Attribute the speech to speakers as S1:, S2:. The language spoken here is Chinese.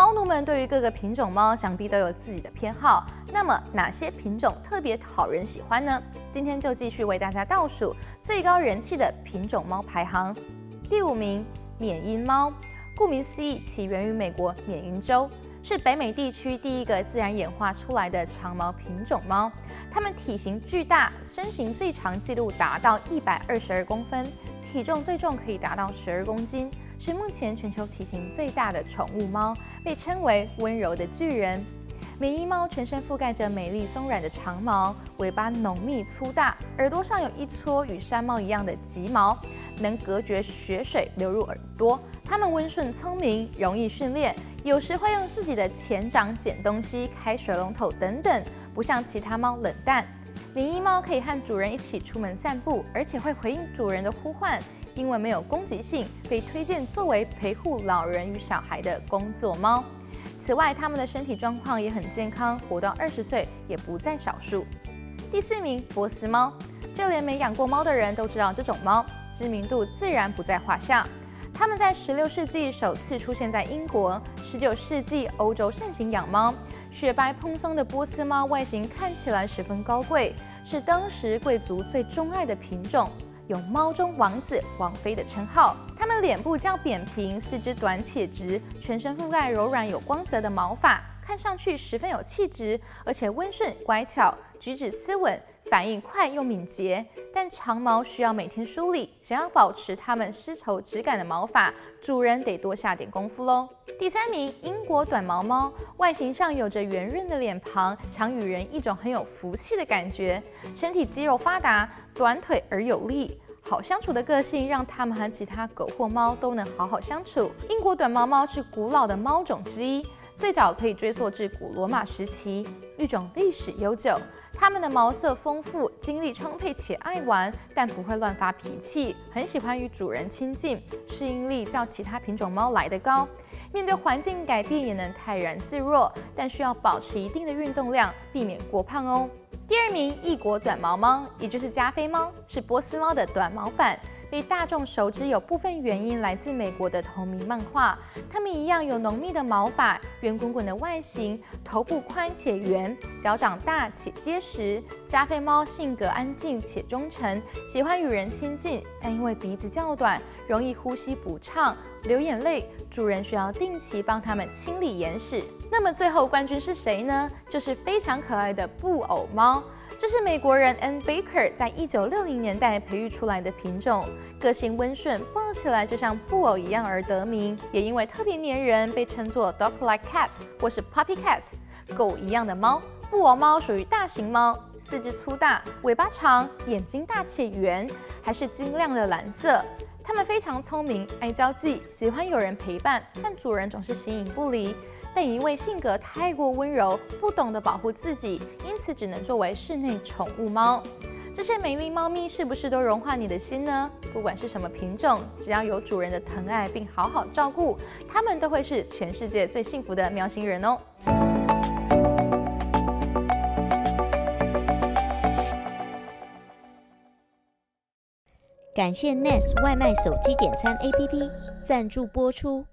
S1: 猫奴们对于各个品种猫想必都有自己的偏好，那么哪些品种特别讨人喜欢呢？今天就继续为大家倒数最高人气的品种猫排行。第五名，缅因猫，顾名思义，起源于美国缅因州。是北美地区第一个自然演化出来的长毛品种猫，它们体型巨大，身形最长纪录达到一百二十二公分，体重最重可以达到十二公斤，是目前全球体型最大的宠物猫，被称为温柔的巨人。缅因猫全身覆盖着美丽松软的长毛，尾巴浓密粗大，耳朵上有一撮与山猫一样的棘毛，能隔绝血水流入耳朵。它们温顺聪明，容易训练。有时会用自己的前掌捡东西、开水龙头等等，不像其他猫冷淡。缅因猫可以和主人一起出门散步，而且会回应主人的呼唤，因为没有攻击性，被推荐作为陪护老人与小孩的工作猫。此外，它们的身体状况也很健康，活到二十岁也不在少数。第四名，波斯猫，就连没养过猫的人都知道这种猫，知名度自然不在话下。它们在16世纪首次出现在英国，19世纪欧洲盛行养猫。雪白蓬松的波斯猫外形看起来十分高贵，是当时贵族最钟爱的品种，有“猫中王子”、“王妃”的称号。它们脸部较扁平，四肢短且直，全身覆盖柔软有光泽的毛发。看上去十分有气质，而且温顺乖巧，举止斯文，反应快又敏捷。但长毛需要每天梳理，想要保持它们丝绸质感的毛发，主人得多下点功夫喽。第三名，英国短毛猫，外形上有着圆润的脸庞，常与人一种很有福气的感觉。身体肌肉发达，短腿而有力，好相处的个性让它们和其他狗或猫都能好好相处。英国短毛猫是古老的猫种之一。最早可以追溯至古罗马时期，育种历史悠久。它们的毛色丰富，精力充沛且爱玩，但不会乱发脾气，很喜欢与主人亲近，适应力较其他品种猫来得高。面对环境改变也能泰然自若，但需要保持一定的运动量，避免过胖哦。第二名，异国短毛猫，也就是加菲猫，是波斯猫的短毛版。被大众熟知，有部分原因来自美国的同名漫画。它们一样有浓密的毛发、圆滚滚的外形、头部宽且圆、脚掌大且结实。加菲猫性格安静且忠诚，喜欢与人亲近，但因为鼻子较短，容易呼吸不畅、流眼泪，主人需要定期帮它们清理眼屎。那么最后冠军是谁呢？就是非常可爱的布偶猫。这是美国人 Ann Baker 在一九六零年代培育出来的品种，个性温顺，抱起来就像布偶一样而得名，也因为特别粘人，被称作 dog-like cat 或是 puppy cat，狗一样的猫。布偶猫属于大型猫，四肢粗大，尾巴长，眼睛大且圆，还是晶亮的蓝色。它们非常聪明，爱交际，喜欢有人陪伴，但主人总是形影不离。但因为性格太过温柔，不懂得保护自己，因此只能作为室内宠物猫。这些美丽猫咪是不是都融化你的心呢？不管是什么品种，只要有主人的疼爱并好好照顾，它们都会是全世界最幸福的喵星人哦。
S2: 感谢 Nest 外卖手机点餐 APP 赞助播出。